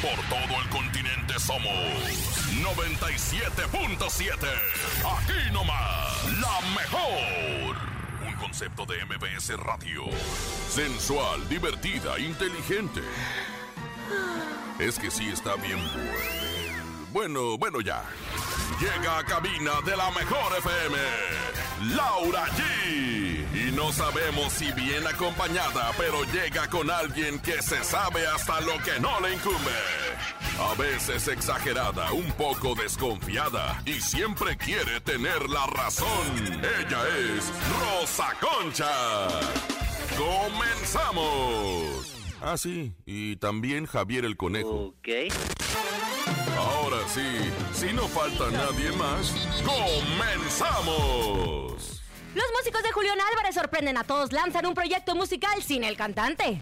Por todo el continente somos 97.7. Aquí nomás, la mejor. Un concepto de MBS Radio. Sensual, divertida, inteligente. Es que sí está bien bueno. Bueno, bueno ya. Llega a cabina de la mejor FM. Laura G. No sabemos si bien acompañada, pero llega con alguien que se sabe hasta lo que no le incumbe. A veces exagerada, un poco desconfiada y siempre quiere tener la razón. Ella es Rosa Concha. ¡Comenzamos! Ah, sí, y también Javier el Conejo. Ok. Ahora sí, si no falta nadie más, ¡comenzamos! Los músicos de Julián Álvarez sorprenden a todos, lanzan un proyecto musical sin el cantante.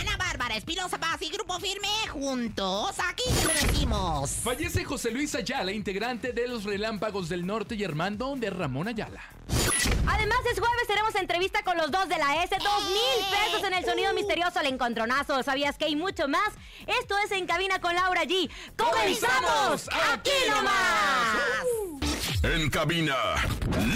Ana Bárbara, Espinosa Paz y Grupo Firme juntos. Aquí te lo decimos. Fallece José Luis Ayala, integrante de los Relámpagos del Norte y hermano de Ramón Ayala. Además, es jueves, tenemos entrevista con los dos de la S. Dos mil pesos en el sonido misterioso, el encontronazo. ¿Sabías que hay mucho más? Esto es En Cabina con Laura G. ¡Comenzamos! ¡Aquí nomás! En cabina,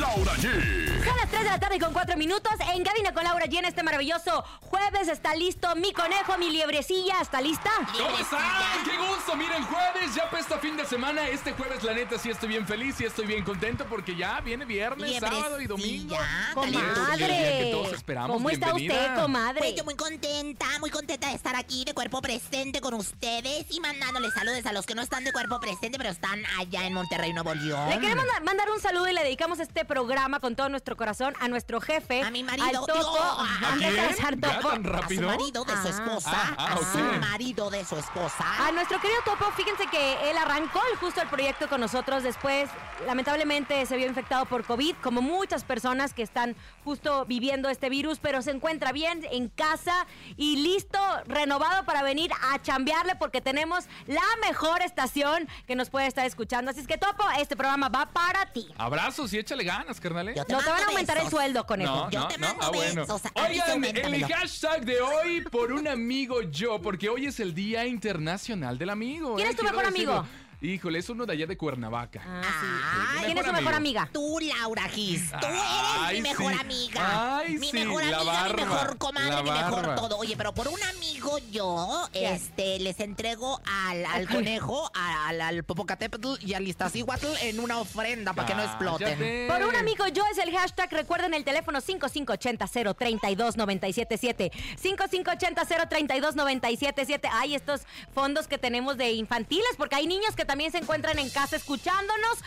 Laura G. Son las 3 de la tarde con 4 minutos. En Cabina con Laura G en este maravilloso jueves. ¿Está listo mi conejo, mi liebrecilla? ¿Está lista? ¿Cómo están? ¡Qué gusto! Miren, jueves, ya pesta fin de semana. Este jueves, la neta, sí estoy bien feliz y estoy bien contento porque ya viene viernes, sábado y domingo. Comadre. todos esperamos. ¿Cómo está Bienvenida. usted, comadre? Pues yo muy contenta, muy contenta de estar aquí de cuerpo presente con ustedes y mandándoles saludos a los que no están de cuerpo presente, pero están allá en Monterrey, Nuevo León. Le queremos mandar un saludo y le dedicamos este programa con todo nuestro corazón a nuestro jefe, A mi marido, al Topo, digo, a A su marido de su Ah. esposa. Ah, ah, a su marido de su esposa. A nuestro querido Topo, fíjense que él arrancó el- justo el proyecto con nosotros. Después, lamentablemente, se vio infectado por COVID, como muchas personas que están justo viviendo este virus, pero se encuentra bien en casa y listo, renovado para venir a chambearle porque tenemos la mejor estación que nos puede estar escuchando. Así es que, Topo, este programa va para ti. Abrazos y échale ganas, carnal. ¿eh? No te van a mando aumentar el sueldo, conejo. No, Yo no, te no. mando Ah, bueno. besos. Oigan, el hashtag de hoy por un amigo yo, porque hoy es el Día Internacional del Amigo. ¿Quién ¿eh? es tu Quiero mejor decirlo. Híjole, es uno de allá de Cuernavaca. Ah, Ay, sí. ¿Quién es tu mejor amiga? Tú, Laura Gis, tú eres Ay, mi mejor sí. amiga. Ay, mi sí, mejor amiga, mi mejor comadre, mi mejor todo. Oye, pero por un amigo yo, este, les entrego al, al conejo, al, al Popocatépetl y al Iztaccíhuatl en una ofrenda para que no exploten. Cállate. Por un amigo yo es el hashtag. Recuerden el teléfono 5580-032-977. 5580-032-977. Hay estos fondos que tenemos de infantiles porque hay niños que también se encuentran en casa escuchándonos.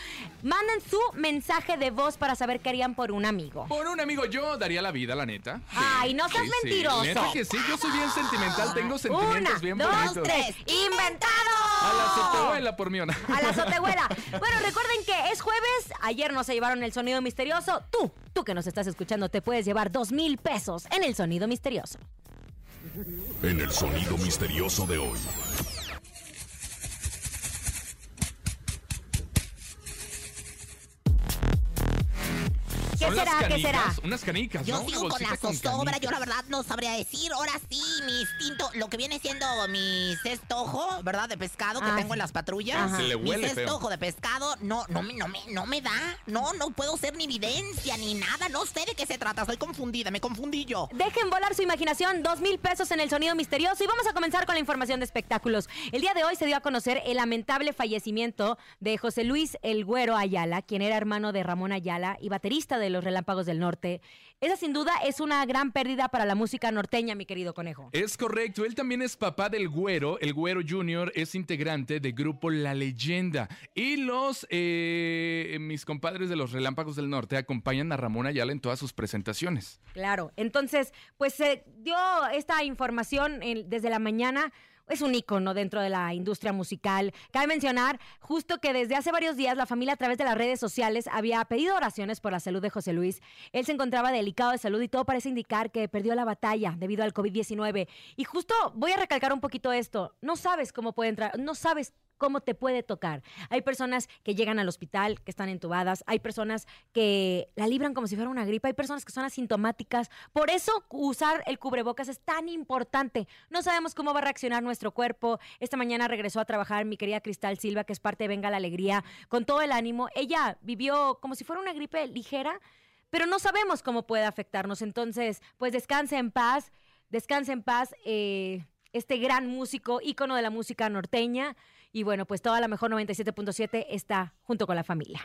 Manden su mensaje de voz para saber qué harían por un amigo. Por un amigo yo daría la vida, la neta. Sí, Ay, no seas mentiroso. Neta que sí, yo soy bien sentimental, tengo sentimientos Una, bien dos, bonitos. tres. ¡Inventado! A la azotehuela por mí. ¿o no? A la azotehuela. Bueno, recuerden que es jueves. Ayer nos se llevaron el sonido misterioso. Tú, tú que nos estás escuchando, te puedes llevar dos mil pesos en el sonido misterioso. En el sonido misterioso de hoy. ¿Qué será? ¿Qué será? Unas canicas, Yo sigo con la zozobra, yo la verdad no sabría decir. Ahora sí, mi instinto, lo que viene siendo mi cestojo, ¿verdad? De pescado que Ah, tengo en las patrullas. Se le mi huele feo. cestojo de pescado no, no, me- no, me, no me da. No, no puedo ser ni evidencia ni nada. No sé de qué se trata. Estoy confundida, me confundí yo. Dejen volar su imaginación, dos mil pesos en el sonido misterioso y vamos a comenzar con la información de espectáculos. El día de hoy se dio a conocer el lamentable fallecimiento de José Luis El Güero Ayala, quien era hermano de Ramón Ayala y baterista de los Relámpagos del Norte. Esa sin duda es una gran pérdida para la música norteña, mi querido conejo. Es correcto, él también es papá del Güero. El Güero Junior es integrante del grupo La Leyenda. Y los, eh, mis compadres de los Relámpagos del Norte acompañan a Ramón Ayala en todas sus presentaciones. Claro, entonces, pues se dio esta información en- desde la mañana. Es un ícono dentro de la industria musical. Cabe mencionar justo que desde hace varios días la familia a través de las redes sociales había pedido oraciones por la salud de José Luis. Él se encontraba delicado de salud y todo parece indicar que perdió la batalla debido al COVID-19. Y justo voy a recalcar un poquito esto. No sabes cómo puede entrar, no sabes cómo te puede tocar. Hay personas que llegan al hospital, que están entubadas, hay personas que la libran como si fuera una gripa, hay personas que son asintomáticas. Por eso usar el cubrebocas es tan importante. No sabemos cómo va a reaccionar nuestro cuerpo. Esta mañana regresó a trabajar mi querida Cristal Silva, que es parte de Venga la Alegría, con todo el ánimo. Ella vivió como si fuera una gripe ligera, pero no sabemos cómo puede afectarnos. Entonces, pues descanse en paz, descanse en paz. Eh, este gran músico, ícono de la música norteña. Y bueno, pues toda la mejor 97.7 está junto con la familia.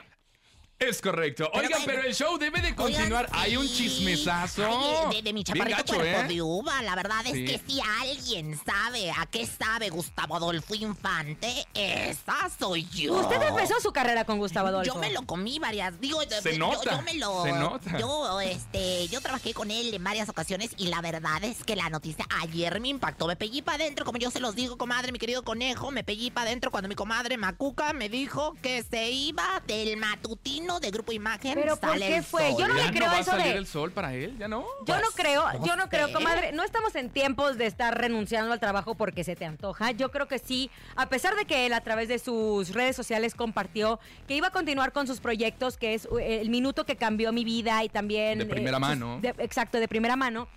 Es correcto. Pero Oigan, bueno. pero el show debe de continuar. Oigan, Hay un chismesazo. Ay, de, de mi chaparrito gacho, cuerpo ¿eh? de uva, la verdad es Sí. que si alguien sabe a qué sabe Gustavo Adolfo Infante, esa soy yo. Usted empezó su carrera con Gustavo Adolfo. Yo me lo comí varias, digo, Se yo, nota, yo me lo, se nota. yo, este, yo trabajé con él en varias ocasiones y la verdad es que la noticia ayer me impactó, me pegué para adentro, como yo se los digo, comadre, mi querido conejo, me pegué para adentro cuando mi comadre Macuca me dijo que se iba del matutino de Grupo Imagen. Pero ¿por qué fue? Yo no ¿Ya le creo no va a eso salir de- el sol para él? ¿Ya no? Yo no Pues, creo, yo no creo, comadre. No estamos en tiempos de estar renunciando al trabajo porque se te antoja. Yo creo que sí, a pesar de que él a través de sus redes sociales compartió que iba a continuar con sus proyectos, que es eh, el minuto que cambió mi vida y también... De primera sus- mano. de- exacto, de primera mano.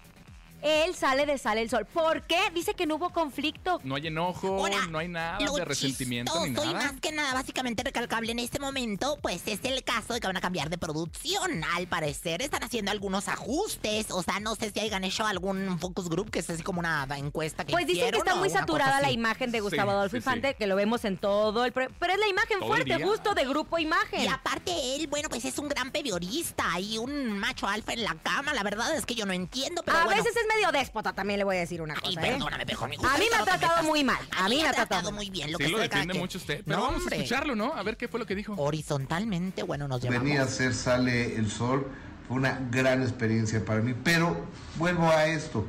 Él sale de Sale el Sol. ¿Por qué? Dice que no hubo conflicto. No hay enojo, Ahora, no hay nada lo de resentimiento ni chistoso y nada. más que nada, básicamente recalcable en este momento, pues es el caso de que van a cambiar de producción. Al parecer están haciendo algunos ajustes. O sea, no sé si hayan hecho algún focus group, que es así como una encuesta que Pues dicen que está muy saturada la imagen de Gustavo Sí, Adolfo sí, sí. Infante, que lo vemos en todo el... Pero es la imagen Todo fuerte, justo de Grupo Imagen. Y aparte él, bueno, pues es un gran periodista y un macho alfa en la cama. La verdad es que yo no entiendo, pero a bueno. veces es medio déspota, también le voy a decir una Ay, cosa, ¿eh? mejor mi A mí me ha tratado muy mal. A mí me ha tratado muy bien. Lo Sí, que lo defiende mucho usted. Pero No, vamos hombre. a escucharlo, ¿no? A ver qué fue lo que dijo. Horizontalmente, bueno, nos llamamos. Venir a hacer Sale el Sol fue una gran experiencia para mí, pero vuelvo a esto,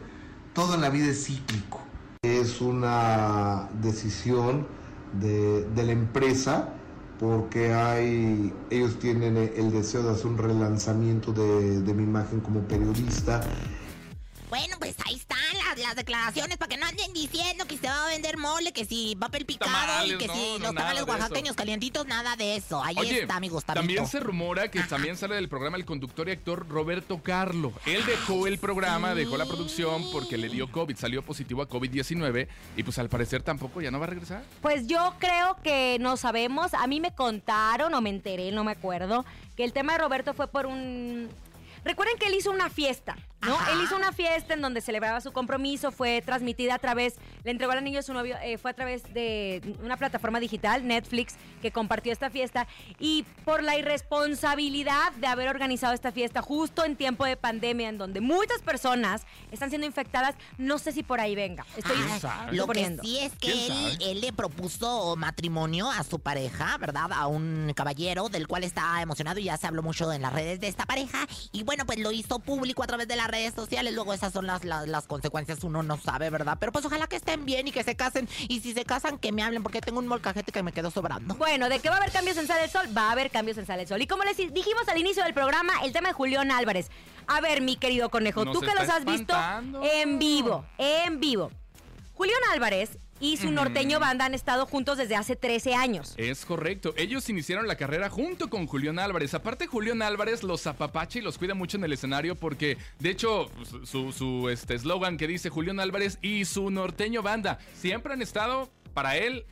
todo en la vida es cíclico. Es una decisión de, de la empresa porque hay, ellos tienen el deseo de hacer un relanzamiento de, de mi imagen como periodista. Bueno, pues ahí están las, las declaraciones para que no anden diciendo que se va a vender mole, que si papel picado Tamales, y que no, si no, los tamales oaxaqueños calientitos, nada de eso. Ahí Oye, está mi Gustavito. también se rumora que Ajá. también sale del programa el conductor y actor Roberto Carlo. Él dejó el programa, dejó la producción porque le dio COVID, salió positivo a COVID-19 y pues al parecer tampoco ya no va a regresar. Pues yo creo que no sabemos. A mí me contaron o me enteré, no me acuerdo, que el tema de Roberto fue por un... Recuerden que él hizo una fiesta, ¿no? Ajá. Él hizo una fiesta en donde celebraba su compromiso, fue transmitida a través, le entregó al anillo a su novio, eh, fue a través de una plataforma digital, Netflix, que compartió esta fiesta. Y por la irresponsabilidad de haber organizado esta fiesta justo en tiempo de pandemia, en donde muchas personas están siendo infectadas, no sé si por ahí venga. Estoy Ah, lo que sí es que ¿Quién él, él le propuso matrimonio a su pareja, ¿verdad? A un caballero del cual está emocionado y ya se habló mucho en las redes de esta pareja. Y bueno, pues lo hizo público a través de las redes sociales. Luego esas son las, las, las consecuencias, uno no sabe, ¿verdad? Pero pues ojalá que estén bien y que se casen. Y si se casan, que me hablen porque tengo un molcajete que me quedó sobrando. Bueno, de que va a haber cambios en Sale el Sol, va a haber cambios en Sale el Sol. Y como les dijimos al inicio del programa, el tema de Julián Álvarez. A ver, mi querido conejo, Nos tú que los has visto en vivo, en vivo. Julián Álvarez y su norteño banda han estado juntos desde hace 13 años. Es correcto. Ellos iniciaron la carrera junto con Julián Álvarez. Aparte, Julián Álvarez los apapacha y los cuida mucho en el escenario porque, de hecho, su su, este eslogan que dice Julián Álvarez y su norteño banda siempre han estado para él,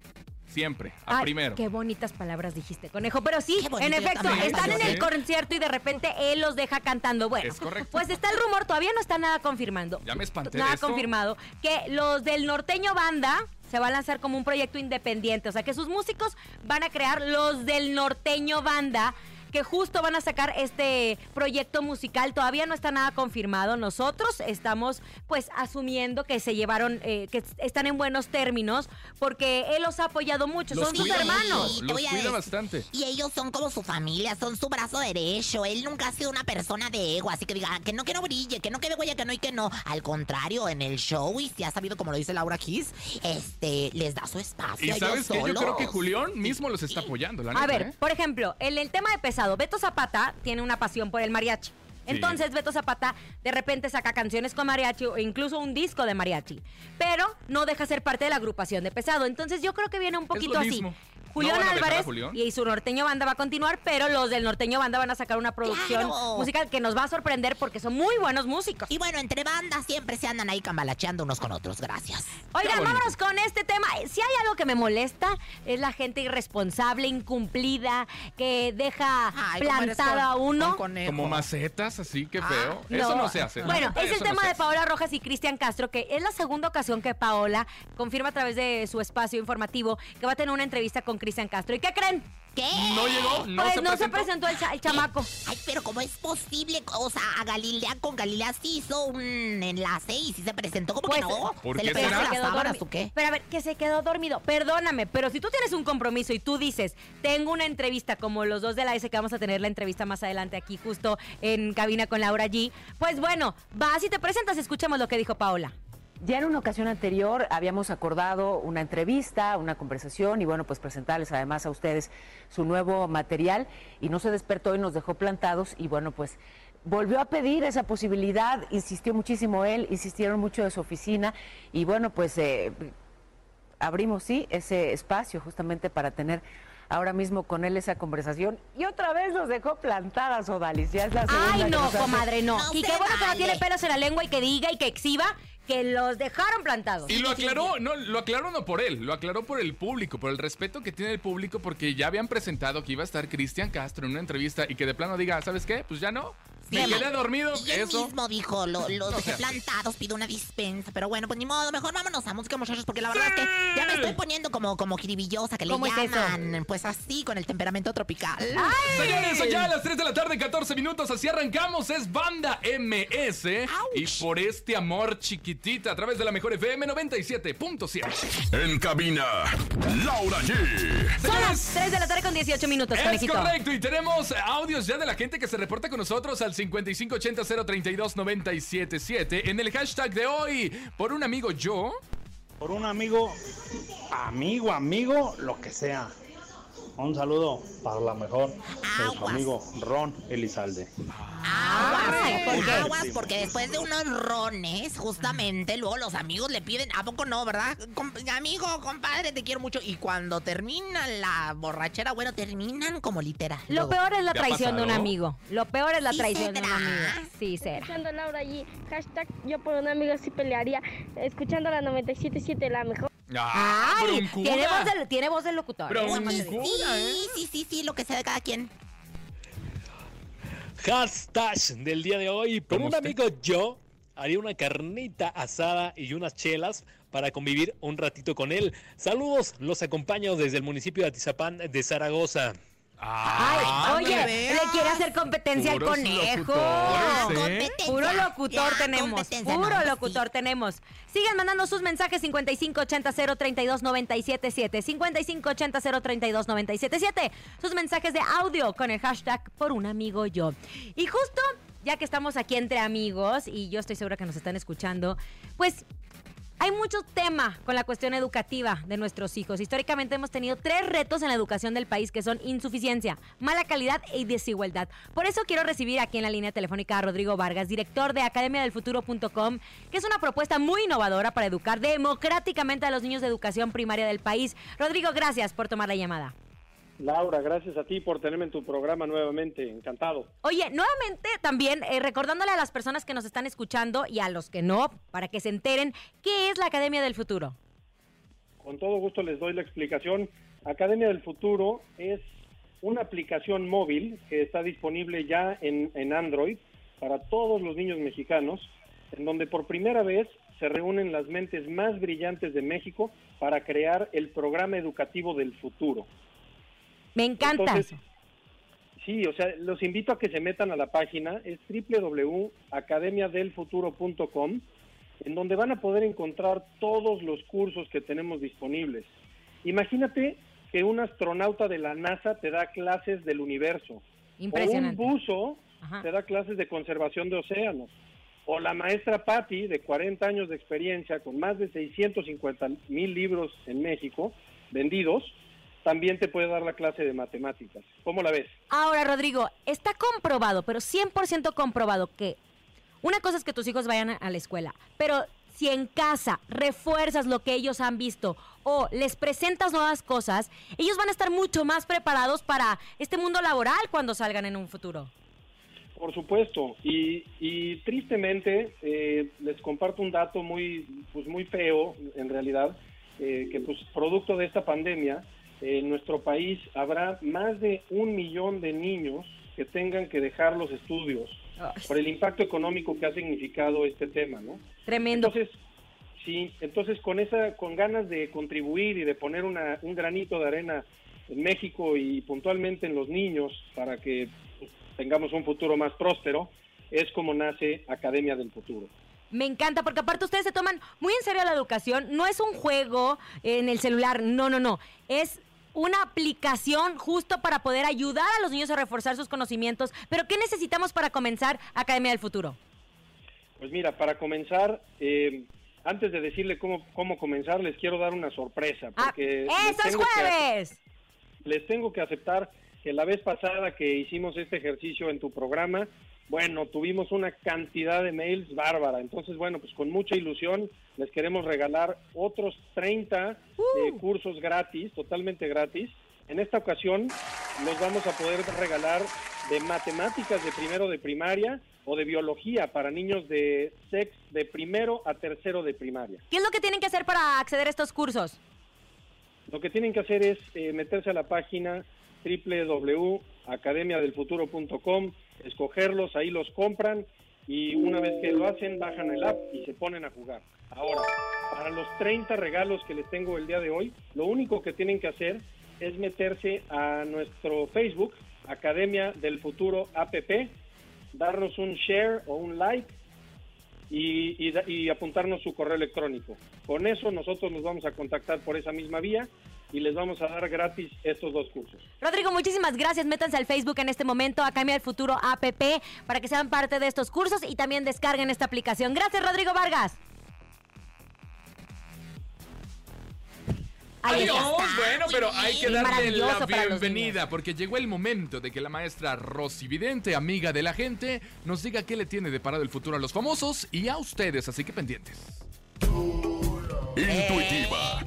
siempre, a Ay, primero. Qué bonitas palabras dijiste, conejo. Pero sí, en efecto, también, están en el concierto y de repente él los deja cantando. Bueno, Es correcto. pues está el rumor, todavía no está nada confirmando. Ya me espanté de Nada esto. confirmado. Que los del norteño banda se va a lanzar como un proyecto independiente. O sea, que sus músicos van a crear los del norteño banda. Que justo van a sacar este proyecto musical. Todavía no está nada confirmado. Nosotros estamos pues asumiendo que se llevaron, eh, que están en buenos términos, porque él los ha apoyado mucho. Los Son sus hermanos. mucho, Los cuida decir- bastante. Y ellos son como su familia, son su brazo derecho. Él nunca ha sido una persona de ego, así que diga "Ah, que no, que no brille, que no quede huella, que no y que no. Al contrario, en el show, y si ha sabido, como lo dice Laura Kiss, este, les da su espacio. Y a ellos sabes que yo creo que Julián mismo los está apoyando, la neta, A ver, ¿eh? por ejemplo, en el tema de pesado, Beto Zapata tiene una pasión por el mariachi. Entonces Beto Zapata de repente saca canciones con mariachi o incluso un disco de mariachi, pero no deja ser parte de la agrupación de pesado. Entonces yo creo que viene un poquito así. mismo. Julián ¿No van a dejar a Álvarez Julián? y su norteño banda va a continuar, pero los del norteño banda van a sacar una producción ¡Claro! musical que nos va a sorprender porque son muy buenos músicos. Y bueno, entre bandas siempre se andan ahí cambalacheando unos con otros. Gracias. Oigan, vámonos con este tema. Si hay algo que me molesta, es la gente irresponsable, incumplida, que deja Ay, ¿cómo eres plantada a uno. con? Como macetas, así que Ah, feo. Eso no se hace. Bueno, es el tema de. Paola Rojas y Cristian Castro, que es la segunda ocasión que Paola confirma a través de su espacio informativo que va a tener una entrevista con Cristian Castro. ¿Y qué creen? ¿Qué? ¿No llegó? ¿No pues se no presentó? se presentó el, cha- el chamaco. Ay, pero ¿cómo es posible? O sea, a Galilea con Galilea sí hizo un enlace y sí se presentó como Pues, que no. ¿por ¿Se qué le será? las sábanas o qué? Pero a ver, que se quedó dormido. Perdóname, pero si tú tienes un compromiso y tú dices, tengo una entrevista como los dos de la S que vamos a tener la entrevista más adelante aquí justo en cabina con Laura G, pues bueno, vas y te presentas, escuchemos lo que dijo Paola. Ya en una ocasión anterior habíamos acordado una entrevista, una conversación y bueno, pues presentarles además a ustedes su nuevo material y no se despertó y nos dejó plantados y bueno, pues volvió a pedir esa posibilidad, insistió muchísimo él, insistieron mucho de su oficina y bueno, pues eh, abrimos sí ese espacio justamente para tener ahora mismo con él esa conversación y otra vez nos dejó plantadas, Odalis, ya es la segunda Ay, no, comadre, no. No y qué bueno que no tiene pelos en la lengua y que diga y que exhiba que los dejaron plantados. Y lo aclaró, no, lo aclaró no por él, lo aclaró por el público, por el respeto que tiene el público, porque ya habían presentado que iba a estar Cristian Castro en una entrevista y que de plano diga, ¿sabes qué? Pues ya no. Me Sí. quedé dormido, Y él eso. mismo dijo, lo- los dejé plantados, pido una dispensa. Pero bueno, pues ni modo, mejor vámonos a música, muchachos, porque la verdad es que ya me estoy poniendo como, como jiribillosa, que le llaman. Pues así, con el temperamento tropical. Señores, allá a las 3 de la tarde, 14 minutos, así arrancamos, es Banda MS. Y por este amor chiquitita, a través de la mejor FM 97.7. En cabina, Laura G. Son las Señores, 3 de la tarde con 18 minutos, Es conejito. correcto, y tenemos audios ya de la gente que se reporta con nosotros al 5580-032-977 en el hashtag de hoy. Por un amigo yo. Por un amigo, amigo, amigo, lo que sea. Un saludo para la mejor de su amigo Ron Elizalde. Aguas, ¿por qué? aguas, porque después de unos rones, justamente, luego los amigos le piden, ¿a poco no, verdad? Com- amigo, compadre, te quiero mucho. Y cuando termina la borrachera, bueno, terminan como literal. Lo peor es la ¿Te ha traición de un amigo. Lo peor es la ¿Sí traición de un amigo. Sí, será. Escuchando a Laura allí, hashtag yo por un amigo sí pelearía, escuchando la 97.7 la mejor. ¡Ah, Ay, tiene voz, de, tiene voz del locutor. ¿eh? Sí, sí, sí, sí, lo que sea de cada quien. Hashtag del día de hoy. Por ¿Cómo un usted? amigo yo haría una carnita asada y unas chelas para convivir un ratito con él. Saludos, los acompaño desde el municipio de Atizapán de Zaragoza. Ay, Ah, oye, le quiere hacer competencia al conejo. locutores, ¿eh? Puro locutor Ya, tenemos, puro no, sí. locutor tenemos. Sigan mandando sus mensajes 5580-032-977, 5580-032-977, sus mensajes de audio con el hashtag por un amigo yo. Y justo, ya que estamos aquí entre amigos y yo estoy segura que nos están escuchando, pues hay mucho tema con la cuestión educativa de nuestros hijos. Históricamente hemos tenido tres retos en la educación del país que son insuficiencia, mala calidad y desigualdad. Por eso quiero recibir aquí en la línea telefónica a Rodrigo Vargas, director de academiadelfuturo.com, que es una propuesta muy innovadora para educar democráticamente a los niños de educación primaria del país. Rodrigo, gracias por tomar la llamada. Laura, gracias a ti por tenerme en tu programa nuevamente. Encantado. Oye, nuevamente también eh, recordándole a las personas que nos están escuchando y a los que no, para que se enteren, ¿qué es la Academia del Futuro? Con todo gusto les doy la explicación. Academia del Futuro es una aplicación móvil que está disponible ya en, en Android para todos los niños mexicanos, en donde por primera vez se reúnen las mentes más brillantes de México para crear el programa educativo del futuro. Me encanta. Entonces, Sí, o sea, los invito a que se metan a la página, es www.academiadelfuturo.com, en donde van a poder encontrar todos los cursos que tenemos disponibles. Imagínate que un astronauta de la NASA te da clases del universo. Impresionante. O un buzo Ajá. te da clases de conservación de océanos. O la maestra Patti, de 40 años de experiencia, con más de 650 mil libros en México vendidos, también te puede dar la clase de matemáticas. ¿Cómo la ves? Ahora, Rodrigo, está comprobado, pero 100% comprobado que una cosa es que tus hijos vayan a- la escuela, pero si en casa refuerzas lo que ellos han visto o les presentas nuevas cosas, ellos van a estar mucho más preparados para este mundo laboral cuando salgan en un futuro. Por supuesto, y, y tristemente eh, les comparto un dato muy, pues muy feo en realidad, eh, que pues producto de esta pandemia, en nuestro país habrá más de un millón de niños que tengan que dejar los estudios por el impacto económico que ha significado este tema, ¿no? Tremendo. Entonces, sí, entonces con esa, con ganas de contribuir y de poner una, un granito de arena en México y puntualmente en los niños para que tengamos un futuro más próspero, es como nace Academia del Futuro. Me encanta porque aparte ustedes se toman muy en serio la educación. No es un juego en el celular, no, no, no. Es una aplicación justo para poder ayudar a los niños a reforzar sus conocimientos. Pero ¿qué necesitamos para comenzar Academia del Futuro? Pues mira, para comenzar, eh, antes de decirle cómo, cómo comenzar, les quiero dar una sorpresa. Ah, Porque les ¡Eso es que- jueves! les tengo que aceptar que la vez pasada que hicimos este ejercicio en tu programa, bueno, tuvimos una cantidad de mails bárbara. Entonces, bueno, pues con mucha ilusión les queremos regalar otros 30 eh, cursos gratis, totalmente gratis. En esta ocasión los vamos a poder regalar de matemáticas de primero de primaria o de biología para niños de sex de primero a tercero de primaria. ¿Qué es lo que tienen que hacer para acceder a estos cursos? Lo que tienen que hacer es eh, meterse a la página www.academiadelfuturo.com, escogerlos, ahí los compran y una vez que lo hacen bajan el app y se ponen a jugar. Ahora, para los 30 regalos que les tengo el día de hoy, lo único que tienen que hacer es meterse a nuestro Facebook, Academia del Futuro APP, darnos un share o un like y, y apuntarnos su correo electrónico. Con eso nosotros nos vamos a contactar por esa misma vía y les vamos a dar gratis estos dos cursos. Rodrigo, muchísimas gracias. Métanse al Facebook en este momento, Academia del Futuro APP, para que sean parte de estos cursos y también descarguen esta aplicación. Gracias, Rodrigo Vargas. Ahí Adiós. está. Bueno, pero hay que darle la bienvenida porque llegó el momento de que la maestra Rosy Vidente, amiga de la gente, nos diga qué le tiene deparado el futuro a los famosos y a ustedes, así que pendientes. Intuitiva,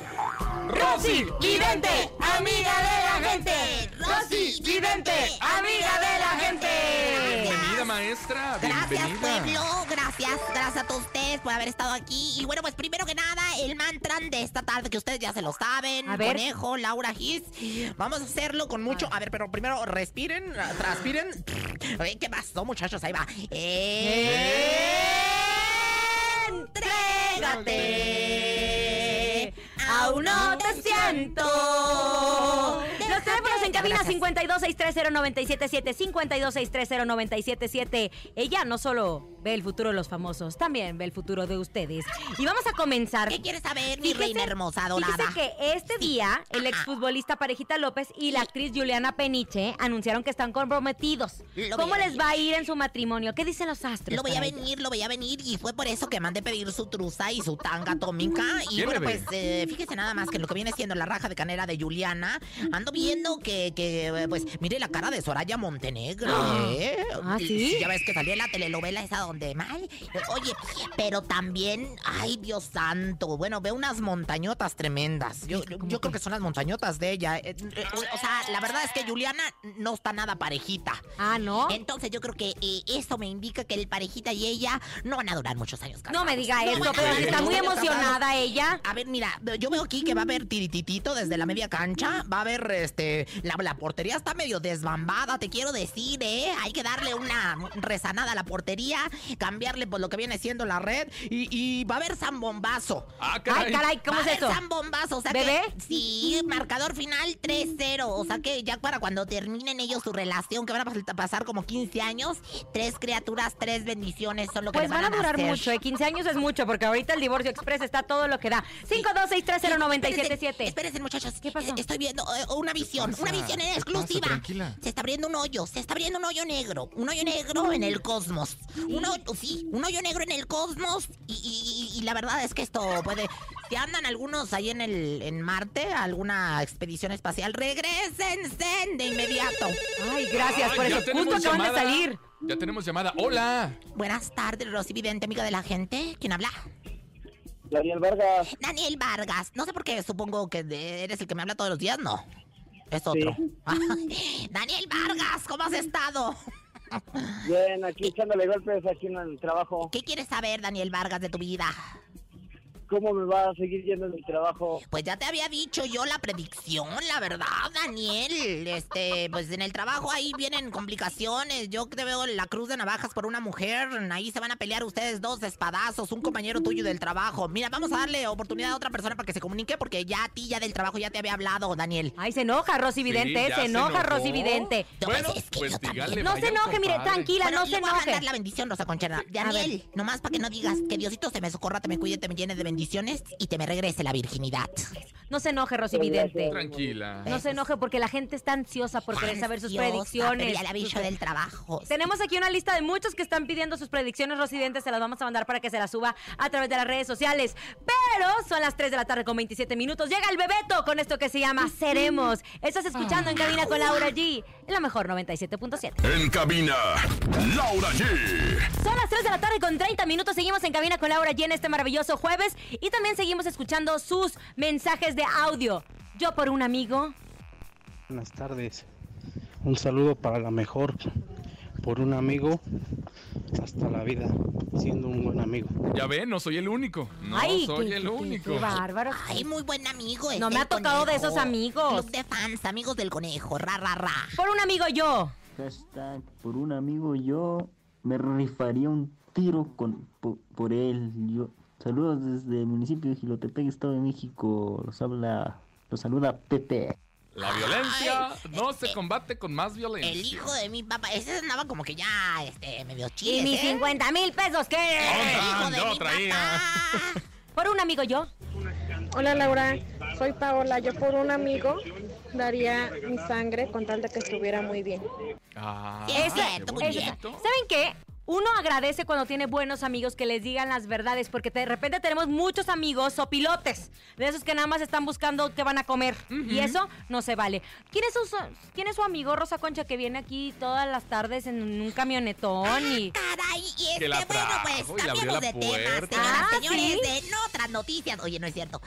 Rosy Vidente, amiga de la gente. Rosy Vidente, amiga de la gente. Bienvenida, maestra. Gracias, Bienvenida. pueblo. Gracias, gracias a todos ustedes por haber estado aquí. Y bueno, pues primero que nada, el mantra de esta tarde, que ustedes ya se lo saben. A ver. Conejo, Laura Gis. Vamos a hacerlo con mucho. A ver, pero primero respiren, transpiren. ¿Qué pasó, muchachos? Ahí va. Entrégate. Aún no te siento. Cabina 52630977, 52630977. Ella no solo ve el futuro de los famosos, también ve el futuro de ustedes. Y vamos a comenzar. ¿Qué quieres saber, mi Fíjese- reina hermosa dorada? Fíjese que este día el exfutbolista Parejita López y la actriz Juliana Peniche anunciaron que están comprometidos. Lo ¿Cómo les va a ir en su matrimonio? ¿Qué dicen los astros? Lo veía para ellos? venir, lo veía venir y fue por eso que mandé pedir su truza y su tanga atómica. Y ¿Quién bueno, pues eh, fíjese nada más que lo que viene siendo la raja de canera de Juliana, ando viendo que, que eh, pues mire la cara de Soraya Montenegro, ¿eh? ¿Ah, sí? Ya ves que salió en la telenovela esa donde mal. Oye, pero también, ay Dios santo, bueno, veo unas montañotas tremendas. Yo, yo, yo creo que son las montañotas de ella. Eh, eh, O sea, la verdad es que Juliana no está nada parejita. Ah, ¿no? Entonces yo creo que eh, eso me indica que el parejita y ella no van a durar muchos años casados. No me diga eso, pero está muy emocionada ella. A ver, mira, yo veo aquí que va a haber tirititito desde la media cancha, va a haber este la la portería está medio desbambada, te quiero decir, ¿eh? Hay que darle una rezanada a la portería, cambiarle por lo que viene siendo la red y, y va a haber zambombazo. Ah, Ay, caray. ¿cómo Va es a haber eso? zambombazo, o sea ¿Bebé? que- sí, marcador final 3-0. O sea que ya para cuando terminen ellos su relación, que van a pas- pasar como 15 años, tres criaturas, tres bendiciones son lo que Pues van a durar hacer. mucho, ¿eh? 15 años es mucho, porque ahorita el divorcio express está todo lo que da. 526309777. Espérense, espérense, muchachos. ¿Qué pasó? Estoy viendo eh, una visión, una visión en ¿Qué exclusiva. pasa? Tranquila. Se está abriendo un hoyo, se está abriendo un hoyo negro. Un hoyo negro en el cosmos. Un hoyo, sí, un hoyo negro en el cosmos. Y, y- la verdad es que esto puede. Si andan algunos ahí en el en Marte, alguna expedición espacial, regresense de inmediato. Ay, gracias Ay, por eso. Justo acaban de llamada. salir. Ya tenemos llamada. Hola. Buenas tardes, Rosy Vidente, amiga de la gente. ¿Quién habla? Daniel Vargas. Daniel Vargas. No sé por qué supongo que de- eres el que me habla todos los días, no. Es otro. Daniel Vargas, ¿cómo has estado? Bien, aquí echándole golpes aquí en el trabajo. ¿Qué quieres saber, Daniel Vargas, de tu vida? ¿Cómo me va a seguir yendo en mi trabajo? Pues ya te había dicho yo la predicción, la verdad, Daniel. Este, pues en el trabajo ahí vienen complicaciones. Yo te veo la cruz de navajas por una mujer. Ahí se van a pelear ustedes dos de espadazos, un compañero tuyo del trabajo. Mira, vamos a darle oportunidad a otra persona para que se comunique, porque ya a ti, ya del trabajo, ya te había hablado, Daniel. Ay, se enoja Rosy Vidente, se se enoja enojó. Rosy Vidente. No, Bueno, pues es que pues dígale, No se enoje, mire, tranquila, Bueno, no se voy a enoje. mandar la bendición, Rosa Conchera. Daniel, nomás para que no digas que Diosito se me socorra, te me cuide, te me llene de bendiciones y te me regrese la virginidad. No se enoje, Rosy Vidente. Tranquila. No se enoje porque la gente está ansiosa por querer saber sus predicciones. ya la bicho del trabajo. Tenemos aquí una lista de muchos que están pidiendo sus predicciones, Rosy Vidente. Se las vamos a mandar para que se las suba a través de las redes sociales. Pero son las 3 de la tarde con 27 minutos. Llega el Bebeto con esto que se llama Seremos. Estás escuchando en cabina con Laura G. En la mejor 97.7. En cabina, Laura G. Son las 3 de la tarde con 30 minutos. Seguimos en cabina con Laura G en este maravilloso jueves. Y también seguimos escuchando sus mensajes de audio. Yo por un amigo. Buenas tardes. Un saludo para la mejor. Por un amigo hasta la vida, siendo un buen amigo. Ya ven, no soy el único. No Ay, soy qué- el qué- único. Qué bárbaro. Ay, muy buen amigo. No me ha tocado de esos amigos. Club de fans, amigos del conejo, ra, ra, ra. Por un amigo yo. Hashtag, por un amigo yo me rifaría un tiro con, po- por, él. Yo, saludos desde el municipio de Gilotepec, Estado de México. Los habla, los saluda Pepe. La violencia no se combate con más violencia. El hijo de mi papá, ese andaba como que ya, este, medio ¿Y chiles, mis ¿eh? 50 mil pesos qué? El hijo de yo mi traía. papá. Por un amigo yo. Hola Laura, soy Paola. Yo por un amigo daría mi sangre con tal de que estuviera muy bien. Ah, bonito. bien. ¿Saben qué? Uno agradece cuando tiene buenos amigos que les digan las verdades, porque de repente tenemos muchos amigos o pilotes, de esos que nada más están buscando qué van a comer. Y eso no se vale. ¿Quién es, su, quién es su amigo Rosa Concha que viene aquí todas las tardes en un camionetón y... Caray, y es Que la que bueno, trajo pues cambiamos de tema, señoras, Ah, señores, ¿sí? de otras noticias. Oye, no es cierto.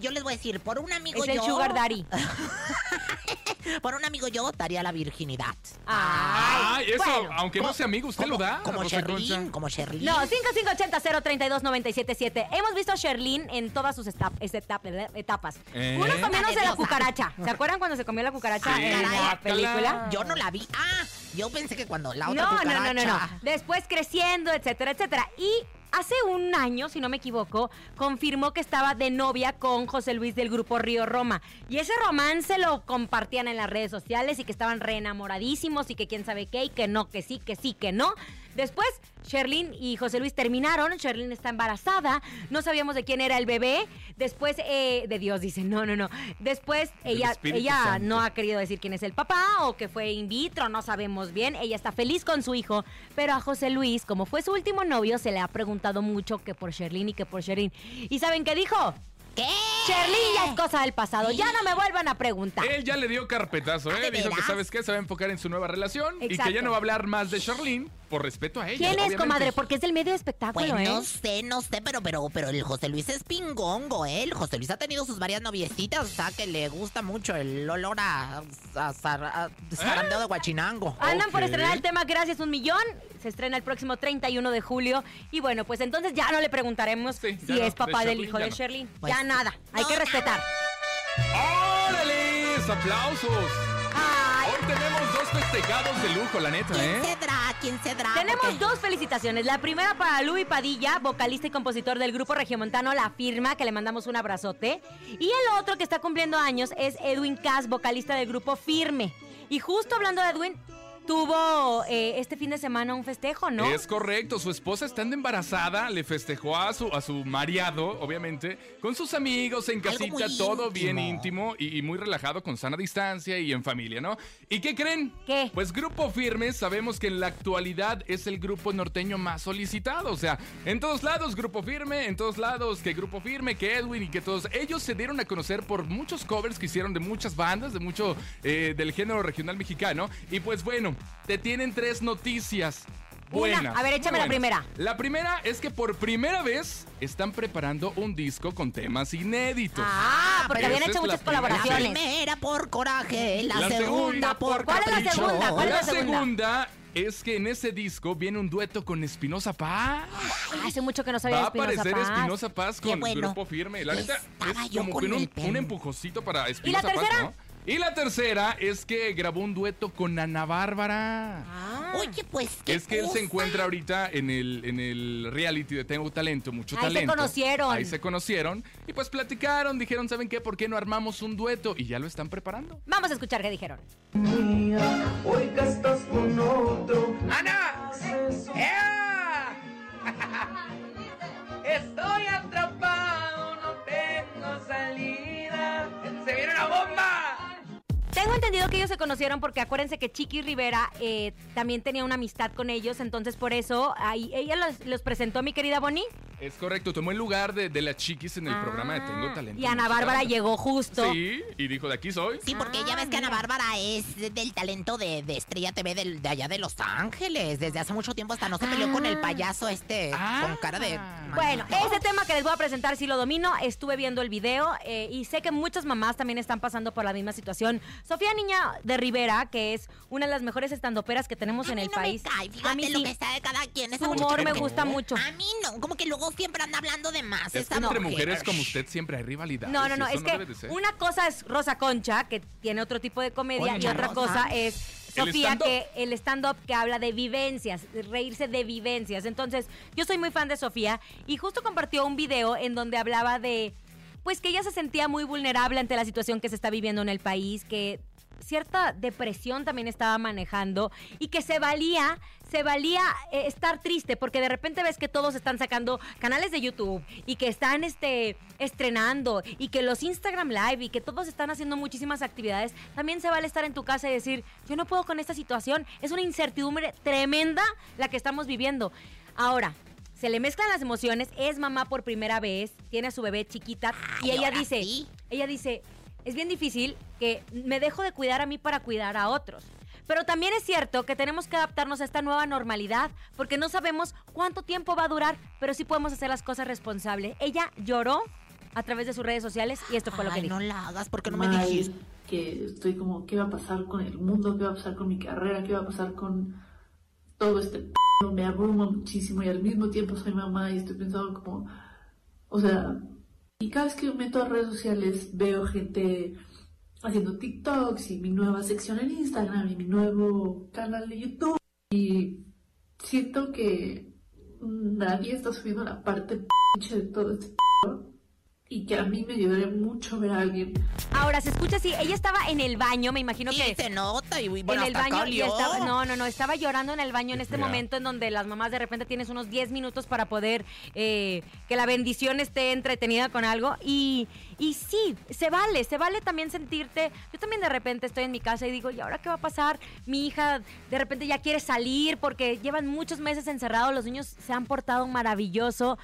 Yo les voy a decir, por un amigo Es el sugar daddy. Por un amigo yo daría la virginidad. Ay, eso, bueno. aunque no sea amigo, usted lo da. Como Sherlyn, como Sherlyn. No, 5580-032-977. Hemos visto a Sherlyn en todas sus etap- etap- etapas. ¿Eh? Uno comiéndose la cucaracha. ¿Se acuerdan cuando se comió la cucaracha Sí, en la guácala. película? Yo no la vi. Ah, yo pensé que cuando la otra No, no, no, no, no. Después creciendo, etcétera, etcétera. Y hace un año, si no me equivoco, confirmó que estaba de novia con José Luis del grupo Río Roma. Y ese romance lo compartían en las redes sociales y que estaban re enamoradísimos y que quién sabe qué y que no, que sí, que sí, que no. Después, Sherlyn y José Luis terminaron. Sherlyn está embarazada. No sabíamos de quién era el bebé. Después, eh, de Dios, dice, no, no, no. Después, ella, ella Santo. no ha querido decir quién es el papá o que fue in vitro, no sabemos bien. Ella está feliz con su hijo, pero a José Luis, como fue su último novio, se le ha preguntado mucho que por Sherlyn y que por Sherlyn. ¿Y saben qué dijo? ¿Qué? Sherlyn ya es cosa del pasado, ya no me vuelvan a preguntar. Él ya le dio carpetazo, ¿Ah, de ¿eh? Dijo que? ¿sabes qué? Se va a enfocar en su nueva relación y que ya no va a hablar más de Charlene por respeto a ella. ¿Quién es, obviamente. comadre? Porque es del medio de espectáculo, Pues ¿eh? no sé, no sé, pero, pero, pero el José Luis es pingongo, ¿eh? El José Luis ha tenido sus varias noviecitas, o sea, que le gusta mucho el olor a, a, zar- a zarandeo de guachinango. Andan por estrenar el tema Gracias un Millón. Se estrena el próximo 31 de julio. Y bueno, pues entonces ya no le preguntaremos Sí, si no, es papá de del hijo ya de no. Sherlyn. Pues- ya nada, hay que respetar. ¡Órale! ¡Aplausos! Ah, tenemos dos festejados de lujo, la neta, ¿Quién ¿eh? cedrá? ¿Quién cedrá? Tenemos Porque- dos felicitaciones. La primera para Luis Padilla, vocalista y compositor del grupo regiomontano La Firma, que le mandamos un abrazote. Y el otro que está cumpliendo años es Edwin Cass, vocalista del grupo Firme. Y justo hablando de Edwin, tuvo eh, este fin de semana un festejo, ¿no? Es correcto, su esposa estando embarazada le festejó a su, a su mariado, obviamente, con sus amigos en casita, todo bien íntimo. íntimo y, y muy relajado, con sana distancia y en familia, ¿no? ¿Y qué creen? ¿Qué? Pues Grupo Firme, sabemos que en la actualidad es el grupo norteño más solicitado, o sea, en todos lados Grupo Firme, en todos lados que Grupo Firme, que Edwin y que todos ellos se dieron a conocer por muchos covers que hicieron de muchas bandas, de mucho eh, del género regional mexicano. Y pues bueno, te tienen tres noticias. Una. Buenas, A ver, échame la primera. La primera es que por primera vez están preparando un disco con temas inéditos. Ah, porque habían hecho la muchas primera. La colaboraciones. primera por coraje, la, La segunda, segunda por ¿Cuál es la capricho. segunda? ¿Cuál es La la segunda? segunda es que en ese disco viene un dueto con Espinosa Paz. Hace mucho que no sabía Va a aparecer. Espinosa Paz Qué con bueno. Grupo Firme. La neta es yo como con que un, pen. un empujocito para Espinosa Paz, tercera? ¿no? Y la tercera es que grabó un dueto con Ana Bárbara. Ah. Oye, pues qué Es que él se encuentra ahorita en el, en el reality de Tengo Talento, mucho Ahí se talento. conocieron. Ahí se conocieron. Y pues platicaron, dijeron, ¿saben qué? ¿Por qué no armamos un dueto? Y ya lo están preparando. Vamos a escuchar qué dijeron. Hoy que estás con otro. ¡Ana! Estoy atrapado, Tengo entendido que ellos se conocieron porque acuérdense que Chiqui Rivera eh, también tenía una amistad con ellos, entonces por eso ella los, los presentó a mi querida Bonnie. Es correcto, tomó el lugar de, de las chiquis en el Ah, programa de Tengo Talento. Y Ana Bárbara llegó justo. Sí, y dijo, de aquí soy. Sí, porque ya Ah, ves que Ana. Bárbara es del talento de, de Estrella TV de allá de Los Ángeles. Desde hace mucho tiempo hasta no se peleó con el payaso este Ah. con cara de... Bueno, ese tema que les voy a presentar sí lo domino. Estuve viendo el video eh, y sé que muchas mamás también están pasando por la misma situación. Sofía Niña de Rivera, que es una de las mejores estandoperas que tenemos A en mí el no país. me cae, fíjate a mí lo sí. que está de cada quien. Esa Su humor me gusta mucho. A mí no, como que luego siempre anda hablando de más. Es que entre mujer. mujeres como usted siempre hay rivalidad. No, no, no, es que una cosa es Rosa Concha, que tiene otro tipo de comedia, Oye, y otra Rosa. cosa es El Sofía, stand-up. que el stand-up que habla de vivencias, de reírse de vivencias. Entonces, yo soy muy fan de Sofía y justo compartió un video en donde hablaba de, pues que ella se sentía muy vulnerable ante la situación que se está viviendo en el país, que cierta depresión también estaba manejando y que se valía, se valía eh, estar triste porque de repente ves que todos están sacando canales de YouTube y que están este estrenando y que los Instagram Live y que todos están haciendo muchísimas actividades, también se vale estar en tu casa y decir, yo no puedo con esta situación, es una incertidumbre tremenda la que estamos viviendo. Ahora, se le mezclan las emociones, es mamá por primera vez, tiene a su bebé chiquita y ella dice, ella dice, es bien difícil que me dejo de cuidar a mí para cuidar a otros. Pero también es cierto que tenemos que adaptarnos a esta nueva normalidad porque no sabemos cuánto tiempo va a durar, pero sí podemos hacer las cosas responsables. Ella lloró a través de sus redes sociales y esto fue lo que dijo. no la hagas, porque no me dijiste. que estoy como, ¿qué va a pasar con el mundo? ¿Qué va a pasar con mi carrera? ¿Qué va a pasar con todo este p***? Me abruma muchísimo y al mismo tiempo soy mamá y estoy pensando como, o sea, y cada vez que me meto a redes sociales veo gente haciendo TikToks y mi nueva sección en Instagram y mi nuevo canal de YouTube. Y siento que nadie está subiendo la parte p*** de todo este p*** y que a mí me ayudaría mucho ver a alguien Ahora, se escucha así, ella estaba en el baño, me imagino Sí, que... se nota y bueno, en el baño y estaba, no, no, no, estaba llorando en el baño en este Mira. momento en donde las mamás de repente tienes unos 10 minutos para poder eh, que la bendición esté entretenida con algo y, y sí, se vale, se vale también sentirte, yo también de repente estoy en mi casa y digo, ¿y ahora qué va a pasar? Mi hija de repente ya quiere salir porque llevan muchos meses encerrados, los niños se han portado maravilloso.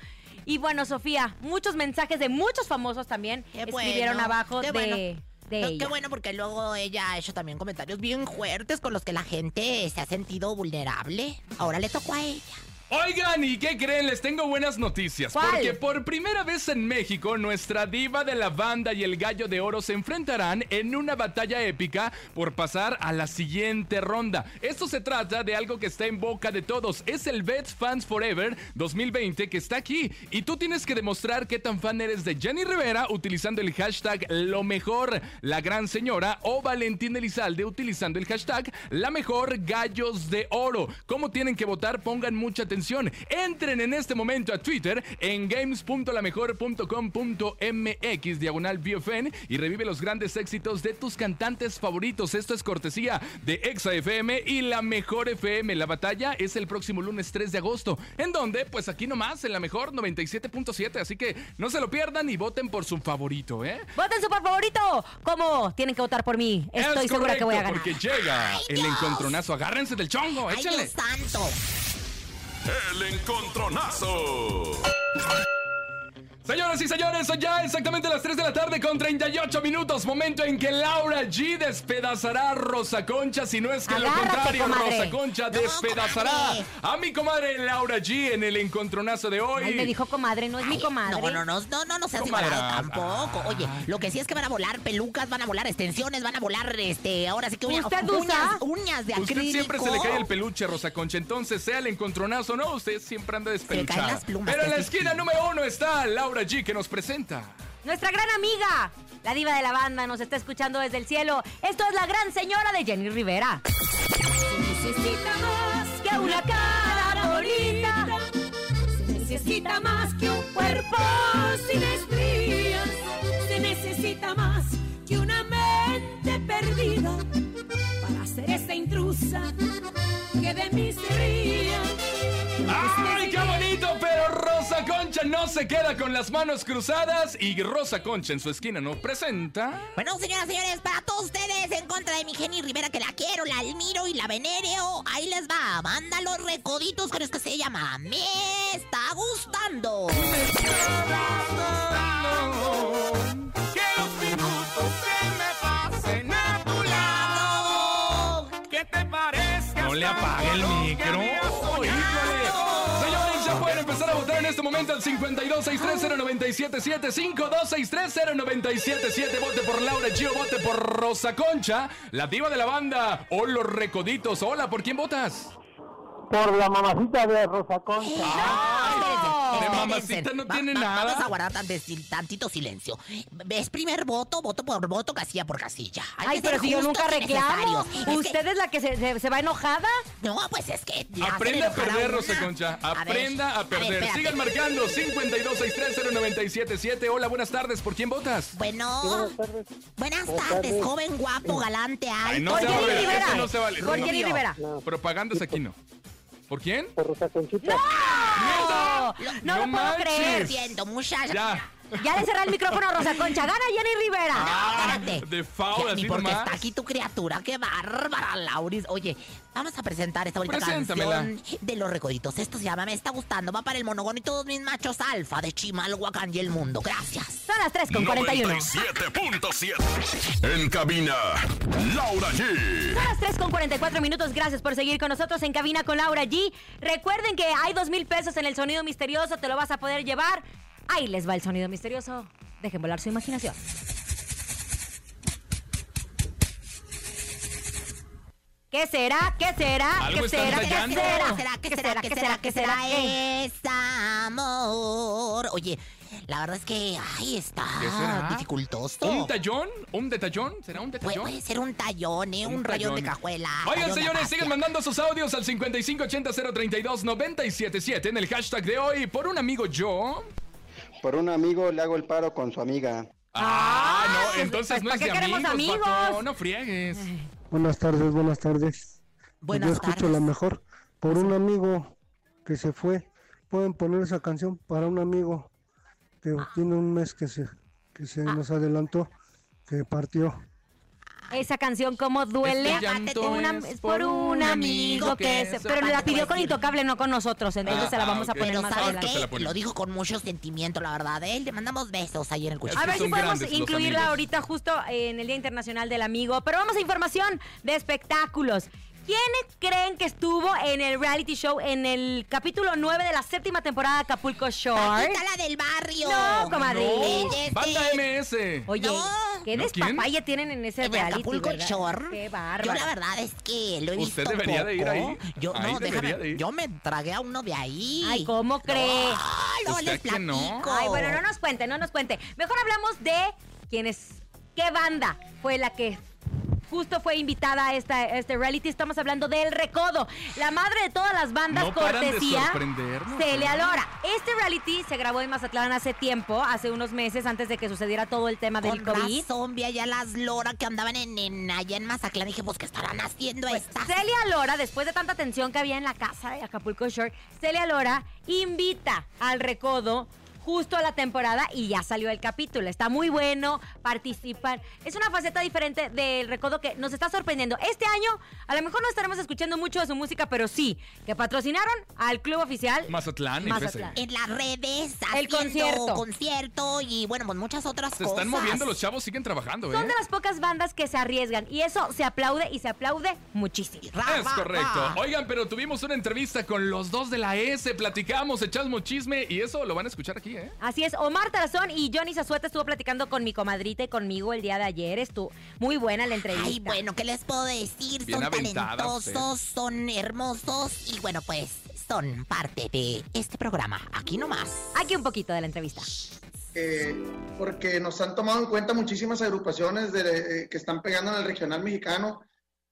Y bueno, Sofía, muchos mensajes de muchos famosos también Qué escribieron bueno, abajo qué de, bueno. de No, ella. Qué bueno, porque luego ella ha hecho también comentarios bien fuertes con los que la gente se ha sentido vulnerable. Ahora le tocó a ella. Oigan, ¿y qué creen? Les tengo buenas noticias. ¿Cuál? Porque por primera vez en México, nuestra diva de la banda y el gallo de oro se enfrentarán en una batalla épica por pasar a la siguiente ronda. Esto se trata de algo que está en boca de todos. Es el Bets Fans Forever 2020 que está aquí. Y tú tienes que demostrar qué tan fan eres de Jenny Rivera utilizando el hashtag lo mejor, la gran señora, o Valentín Elizalde utilizando el hashtag la mejor gallos de oro. ¿Cómo tienen que votar? Pongan mucha atención. Entren en este momento a Twitter en games.lamejor.com.mx diagonal BFN y revive los grandes éxitos de tus cantantes favoritos. Esto es cortesía de Exa FM y la Mejor FM. La batalla es el próximo lunes 3 de agosto. ¿En donde? Pues aquí nomás, en la Mejor 97.7. Así que no se lo pierdan y voten por su favorito, ¿eh? ¡Voten su por favorito! ¿Cómo? Tienen que votar por mí. Estoy Es segura que voy a ganar. Porque llega el encontronazo. Agárrense del chongo, ¡Ay, échale. Dios santo! El encontronazo. Señoras y señores, son ya exactamente las 3 de la tarde con 38 minutos. Momento en que Laura G despedazará a Rosa Concha. Si no es que lo Agárrate, contrario, comadre. Rosa Concha despedazará comadre. a mi comadre Laura G en el encontronazo de hoy. Ay, me dijo comadre, no es mi comadre. No, no, no, no, no, no seas Comadre. tampoco. Oye, lo que sí es que van a volar pelucas, van a volar extensiones, van a volar, este, ahora sí que uñas, ¿Usted uñas, usa? uñas de Usted acrílico. siempre se le cae el peluche, Rosa Concha. Entonces, sea el encontronazo o no, usted siempre anda le caen despeluchada. las plumas, Pero en la esquina número uno está Laura G que nos presenta. Nuestra gran amiga, la diva de la banda, nos está escuchando desde el cielo. Esto es la gran señora de Jenny Rivera. Se necesita más que una cara bonita. Se necesita más que un cuerpo sin estrías. Se necesita más que una mente perdida para ser esa intrusa que de mí se ría. ¡Ay, qué bonito! Pero Rosa Concha no se queda con las manos cruzadas y Rosa Concha en su esquina nos presenta. Bueno, señoras y señores, para todos ustedes, en contra de mi Jenny Rivera, que la quiero, la admiro y la venero, ahí les va. Manda los recoditos con es que se llama Me está gustando. Que los minutos se me pasen a tu lado. ¿Qué te parece? No le apague el en este momento al 52630977 52630977. Vote por Laura Gio, vote por Rosa Concha, la diva de la banda o los recoditos. Hola, ¿por quién votas? Por la mamacita de Rosa Concha. Mamacita no Va- tiene va- nada. Vamos a guardar tan- tantito silencio. ¿Ves primer voto? Voto por voto, casilla por casilla. Hay Ay, pero si yo nunca reclamo. necesarios. Es que- ¿Usted es la que se, se- se va enojada? No, pues es que. Aprenda a perder, una. Rosa Concha. A ver, Aprenda a ver, perder. espérate. Sigan marcando 52630977. Hola, buenas tardes. ¿Por quién votas? Bueno, buenas tardes, joven, guapo, galante, alto. Ay, no se vale. Rivera. Eso no se vale. No, Jenny no. Rivera. Propagandas aquí no. ¿Por quién? Por Rosa Conchita. ¡No! No, lo puedo manches. creer. Siento, muchacha. Ya. Ya le cerré el micrófono a Rosa Concha. Gana Jenny Rivera. Ah, espérate. de foul, así Ni porque nomás. está aquí tu criatura, qué bárbara, Lauris. Oye, vamos a presentar esta bonita Preséntamela. canción de los recoditos. Esto se llama Me está gustando, va para el monogón y todos mis machos alfa de Chimalhuacán y el mundo. Gracias. Son las 3 con 41. 97.7. En cabina, Laura G. Son las 3 con 44 minutos. Gracias por seguir con nosotros en cabina con Laura G. Recuerden que hay dos mil pesos en el sonido misterioso. Te lo vas a poder llevar. Ahí les va el sonido misterioso. Dejen volar su imaginación. ¿Qué será? ¿Qué será? ¿Qué será? ¿Qué será? será? ¿Qué será? ¿Qué será? ¿Qué será? ¿Qué? Es amor. Oye, la verdad es que ahí está ¿Qué será? dificultoso. ¿Un tallón? ¿Un detallón? ¿Será un detallón? puede ser un tallón, ¿eh? Un, Un rayón de cajuela. Oigan, señores, siguen mandando sus audios al 5580-032-977 en el hashtag de hoy. Por un amigo yo. Por un amigo le hago el paro con su amiga. Ah, no, pues, entonces pues, no ¿para es de qué queremos amigos, amigos? vato, no friegues. Buenas tardes, buenas tardes. Buenas Yo escucho tardes. la mejor. Por un amigo que se fue. Pueden poner esa canción para un amigo que tiene un mes que se, que se nos adelantó, que partió. Esa canción, ¿cómo duele? Este llanto Una- es es por un amigo que se... Pero la pidió con Intocable, no con nosotros. Entonces Ah, se la vamos ah, a ok. poner Pero más ¿sabes adelante. Qué? Lo dijo con mucho sentimiento, la verdad. ¿eh? Le mandamos besos ahí en el cuchillo. A ver si podemos incluirla ahorita justo en el Día Internacional del Amigo. Pero vamos a información de espectáculos. ¿Quiénes creen que estuvo en el reality show en el capítulo 9 de la séptima temporada de Acapulco Shore? Paquita, la del barrio. No, comadre. No, Este- Banda MS. Oye, qué ¿No? ¿Quién? despapalle tienen en ese En reality, Acapulco ¿verdad? Shore. Qué Yo bárbaro. la verdad es que lo he visto Usted debería de ir ahí. Yo Ahí no, déjame. de ir. Yo me tragué a uno de ahí. Ay, ¿cómo cree? Ay, no ¿Usted les que no? platico. Ay, bueno, no nos cuente, no nos cuente. Mejor hablamos de quiénes, qué banda fue la que justo fue invitada a, esta, a este reality. Estamos hablando del Recodo, la madre de todas las bandas No cortesía. Celia ¿eh? Lora. Este reality se grabó en Mazatlán hace tiempo, hace unos meses antes de que sucediera todo el tema del Con COVID. razón, vi allá las Lora que andaban en, en- allá en Mazatlán. Dije, pues, ¿qué estarán haciendo estas? Celia Lora, después de tanta tensión que había en la casa de Acapulco Shore, Celia Lora invita al Recodo justo a la temporada y ya salió el capítulo. Está muy bueno, participan. Es una faceta diferente del Recodo que nos está sorprendiendo. Este año a lo mejor no estaremos escuchando mucho de su música, pero sí, que patrocinaron al club oficial. Mazatlán, Mazatlán. En las redes, El concierto. concierto y, bueno, pues muchas otras Se cosas. están moviendo, los chavos siguen trabajando, ¿eh? Son de las pocas bandas que se arriesgan y eso se aplaude y se aplaude muchísimo. Es correcto. Oigan, pero tuvimos una entrevista con los dos de la S, platicamos, echamos chisme y eso lo van a escuchar aquí, ¿eh? Así es, Omar Tarazón y Johnny Zazueta estuvo platicando con mi comadrita y conmigo el día de ayer. Estuvo muy buena la entrevista. Ay, bueno, ¿qué les puedo decir? Bien son talentosos, son hermosos y, bueno, pues, son parte de este programa. Aquí nomás. Aquí un poquito de la entrevista. eh, porque nos han tomado en cuenta muchísimas agrupaciones de- eh, que están pegando en el regional mexicano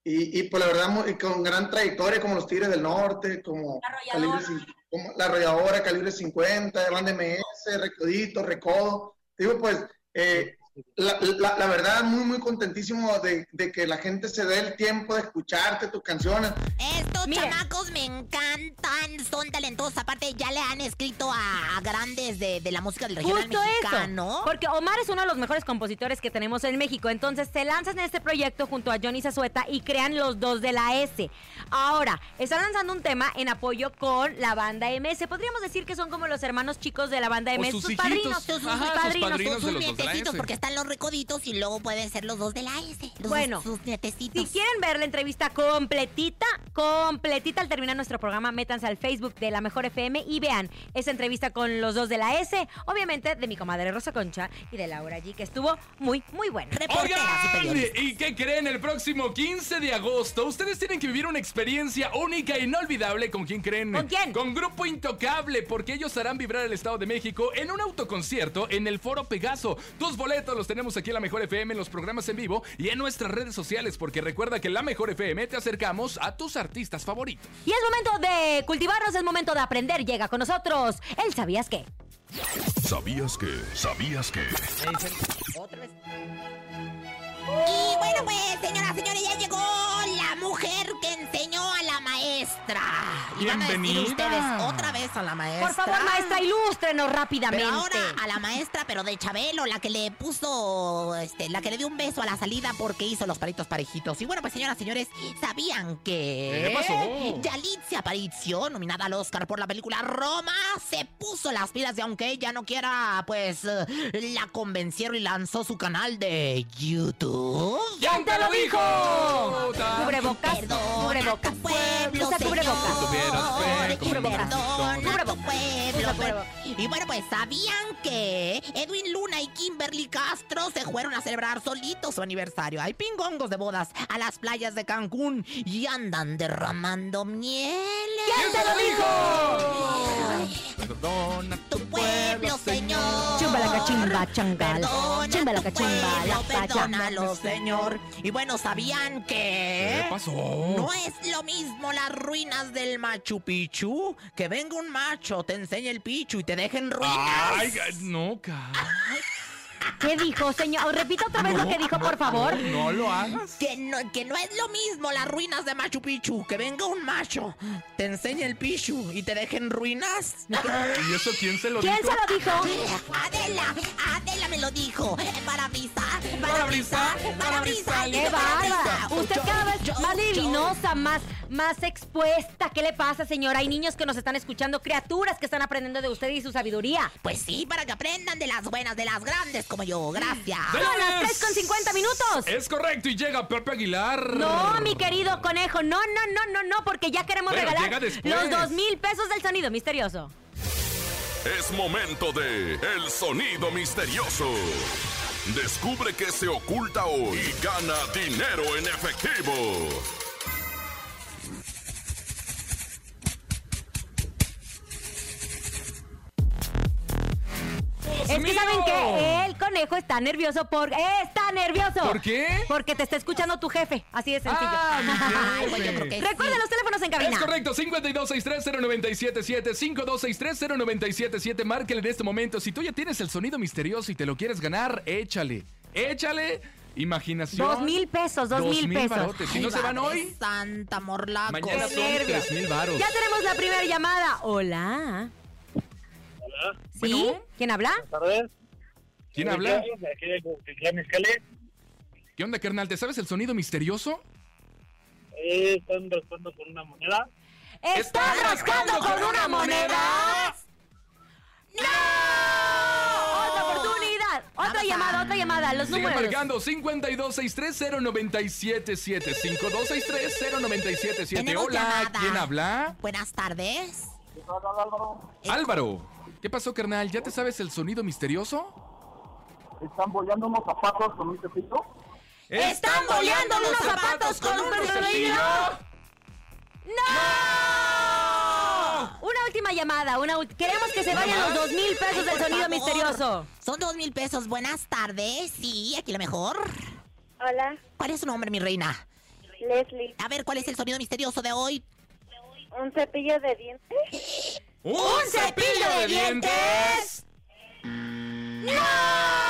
y, y, pues la verdad y con gran trayectoria como los Tigres del Norte, como Calibre, cin- como la Arrolladora, Calibre 50, Banda MS, Recodito, Recodo. Digo, pues eh, la, la- la verdad muy muy contentísimo de, de que la gente se dé el tiempo de escucharte tus canciones. Estos Mire. chamacos me encantan, son talentosos. Aparte, ya le han escrito a, a grandes de, de la música del regional Justo mexicano. eso. Porque Omar es uno de los mejores compositores que tenemos en México. Entonces se lanzan en este proyecto junto a Johnny Zazueta y crean los dos de la S. Ahora, están lanzando un tema en apoyo con la banda MS. Podríamos decir que son como los hermanos chicos de la banda O MS. sus sus hijitos. padrinos. Sus, sus Ajá, sus padrinos, padrinos sus, de los dos de la nietecitos, S. porque están los recoditos y luego pueden ser los dos de la S. Los, Bueno, sus nietecitos. Si quieren ver la entrevista completita, completita al terminar nuestro programa, métanse al Facebook de La Mejor FM y vean esa entrevista con los dos de la S, obviamente de mi comadre Rosa Concha y de Laura G, que estuvo muy, muy buena. Y Oigan. ¿y qué creen? El próximo 15 de agosto, ustedes tienen que vivir una experiencia única e inolvidable. ¿Con quién creen? ¿Con quién? Con Grupo Intocable, porque ellos harán vibrar el Estado de México en un autoconcierto en el Foro Pegaso. Tus boletos los tenemos aquí en La Mejor FM, en los programas en vivo y en nuestras redes sociales, porque recuerda que en La Mejor FM te acercamos a tus artistas favoritos. Y es momento de cultivarnos, es momento de aprender. Llega con nosotros el ¿Sabías qué? ¿Sabías que? ¿Sabías que? Otra vez. Y bueno, pues, señoras, señores, ya llegó la mujer que maestra. Y van a decir Bienvenida. ustedes otra vez a la maestra. Por favor, maestra, ilústrenos rápidamente. Pero ahora a la maestra, pero de Chabelo, la que le puso, este, la que le dio un beso a la salida porque hizo los palitos parejitos. Y bueno, pues señoras, señores, ¿sabían que ¿Qué pasó? Yalitza Aparicio, nominada al Oscar por la película Roma, se puso las pilas de aunque ella no quiera, pues eh, la convencieron y lanzó su canal de YouTube. ¿Quién te lo dijo? Cubrebocas, Perdona cubrebocas. tu pueblo, Usa cubrebocas. Y bueno, pues sabían que Edwin Luna y Kimberly Castro se fueron a celebrar solitos su aniversario. Hay pingongos de bodas a las playas de Cancún y andan derramando miel. ¿Quién te lo dijo? Perdona Tu pueblo, señor. Chumba la cachimba, changal. Chumba la cachimba, la Perdónalo, señor. Y bueno, ¿sabían que... ¿Qué pasó? No es lo mismo las ruinas del Machu Picchu. Que venga un macho, te enseñe el pichu y te dejen ruinas. Ay, no, ca- ¿Qué dijo, señor? Repita otra vez lo que dijo, por favor. No lo hagas. Que no, que no es lo mismo las ruinas de Machu Picchu. Que venga un macho, te enseñe el pichu y te dejen ruinas. ¿Y eso quién se lo ¿Quién dijo? se lo dijo? Adela, Adela me lo dijo. Para brisa, para Para brisa, para brisa. ¡Qué bárbara! Usted cada vez más divinosa, más, más expuesta. ¿Qué le pasa, señora? Hay niños que nos están escuchando, criaturas que están aprendiendo de usted y su sabiduría. Pues sí, para que aprendan de las buenas, de las grandes como yo. Gracias. Son las 3 con 50 minutos. Es correcto y llega Pepe Aguilar. No, mi querido conejo, no, no, no, no, no, porque ya queremos Bueno, regalar los dos mil pesos del sonido misterioso. Es momento de El Sonido Misterioso. Descubre qué se oculta hoy y gana dinero en efectivo. Es que saben que el conejo está nervioso por está nervioso. ¿Por qué? Porque te está escuchando tu jefe, así de sencillo. Ah, mi Ay, pues yo creo que Recuerda sí. los teléfonos en cabina. Es correcto, 52630977, 52630977, márquele en este momento. Si tú ya tienes el sonido misterioso y te lo quieres ganar, échale, échale imaginación. Dos mil pesos, dos, mil pesos. barotes. Si Ay, no se van hoy, Santa Morlaco. mañana son tres mil varos. Ya tenemos la primera llamada. Hola. Hola, ¿Sí? Bueno. ¿Quién habla? buenas tardes. ¿Quién habla? ¿Qué onda, carnal? ¿Te sabes el sonido misterioso? Eh, están rascando por una moneda. ¿Estás rascando con una moneda? ¡No! Otra oportunidad. Otra Vamos a- llamada, otra llamada. Los Sigue números. marcando 52630977, 52630977. Tenemos Hola, llamada. ¿quién habla? Buenas tardes. Álvaro. ¿Qué pasó, carnal? ¿Ya te sabes el sonido misterioso? Están boleando unos zapatos con un cepillo. ¿Están boleando unos zapatos con un cepillo? ¡No! Una última llamada. Una Queremos que se vayan los dos mil pesos del sonido misterioso. Son dos mil pesos. Buenas tardes. Sí, aquí lo mejor. Hola, ¿Cuál es su nombre, mi reina? Leslie. A ver, ¿cuál es el sonido misterioso de hoy? ¿Un cepillo de dientes? ¡Un cepillo de dientes! ¡No!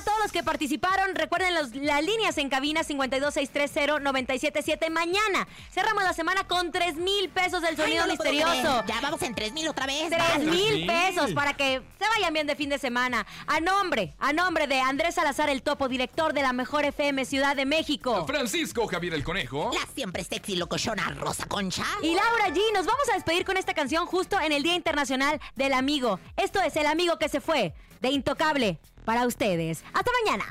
A todos los que participaron. Recuerden los- las líneas en cabina 52630977. Mañana cerramos la semana con 3 mil pesos del Ay, sonido no misterioso. Ya vamos en tres mil otra vez. 3 Vamos. mil mil. pesos para que se vayan bien de fin de semana. A nombre, a nombre de Andrés Salazar el Topo, director de la Mejor FM Ciudad de México. Francisco Javier el Conejo. La siempre sexy locochona Rosa Concha. Y Laura G, nos vamos a despedir con esta canción justo en el Día Internacional del Amigo. Esto es El Amigo que se fue, de Intocable, para ustedes. Hasta mañana.